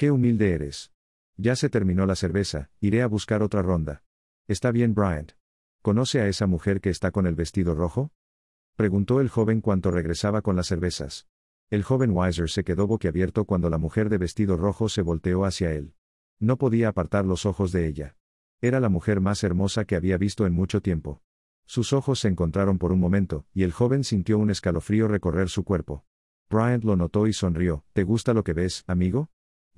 Qué humilde eres. Ya se terminó la cerveza, iré a buscar otra ronda. Está bien, Bryant. ¿Conoce a esa mujer que está con el vestido rojo? Preguntó el joven cuanto regresaba con las cervezas. El joven Weiser se quedó boquiabierto cuando la mujer de vestido rojo se volteó hacia él. No podía apartar los ojos de ella. Era la mujer más hermosa que había visto en mucho tiempo. Sus ojos se encontraron por un momento, y el joven sintió un escalofrío recorrer su cuerpo. Bryant lo notó y sonrió. ¿Te gusta lo que ves, amigo?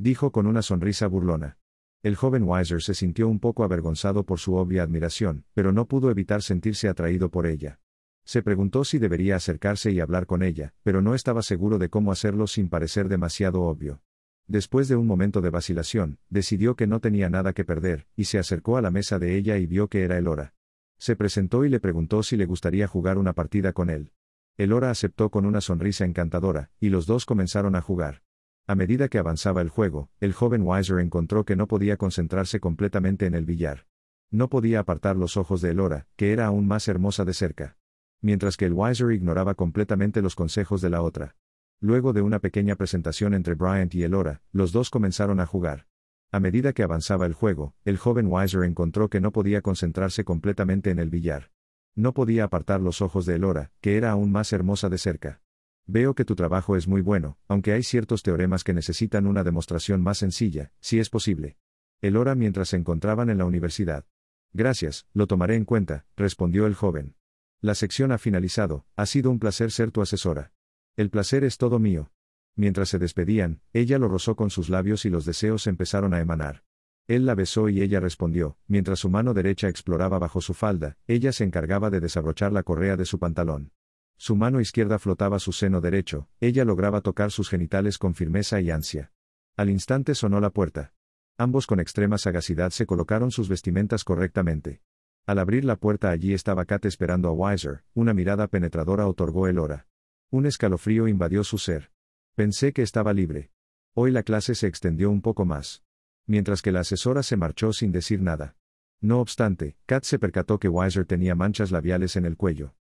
Dijo con una sonrisa burlona. El joven Weiser se sintió un poco avergonzado por su obvia admiración, pero no pudo evitar sentirse atraído por ella. Se preguntó si debería acercarse y hablar con ella, pero no estaba seguro de cómo hacerlo sin parecer demasiado obvio. Después de un momento de vacilación, decidió que no tenía nada que perder, y se acercó a la mesa de ella y vio que era Elora. Se presentó y le preguntó si le gustaría jugar una partida con él. Elora aceptó con una sonrisa encantadora, y los dos comenzaron a jugar. A medida que avanzaba el juego, el joven Weiser encontró que no podía concentrarse completamente en el billar. No podía apartar los ojos de Elora, que era aún más hermosa de cerca mientras que el Wiser ignoraba completamente los consejos de la otra. Luego de una pequeña presentación entre Bryant y Elora, los dos comenzaron a jugar. A medida que avanzaba el juego, el joven Wiser encontró que no podía concentrarse completamente en el billar. No podía apartar los ojos de Elora, que era aún más hermosa de cerca. Veo que tu trabajo es muy bueno, aunque hay ciertos teoremas que necesitan una demostración más sencilla, si es posible. Elora mientras se encontraban en la universidad. Gracias, lo tomaré en cuenta, respondió el joven. La sección ha finalizado, ha sido un placer ser tu asesora. El placer es todo mío. Mientras se despedían, ella lo rozó con sus labios y los deseos empezaron a emanar. Él la besó y ella respondió, mientras su mano derecha exploraba bajo su falda, ella se encargaba de desabrochar la correa de su pantalón. Su mano izquierda flotaba su seno derecho, ella lograba tocar sus genitales con firmeza y ansia. Al instante sonó la puerta. Ambos con extrema sagacidad se colocaron sus vestimentas correctamente. Al abrir la puerta allí estaba Kat esperando a Weiser, una mirada penetradora otorgó el hora. Un escalofrío invadió su ser. Pensé que estaba libre. Hoy la clase se extendió un poco más. Mientras que la asesora se marchó sin decir nada. No obstante, Kat se percató que Weiser tenía manchas labiales en el cuello.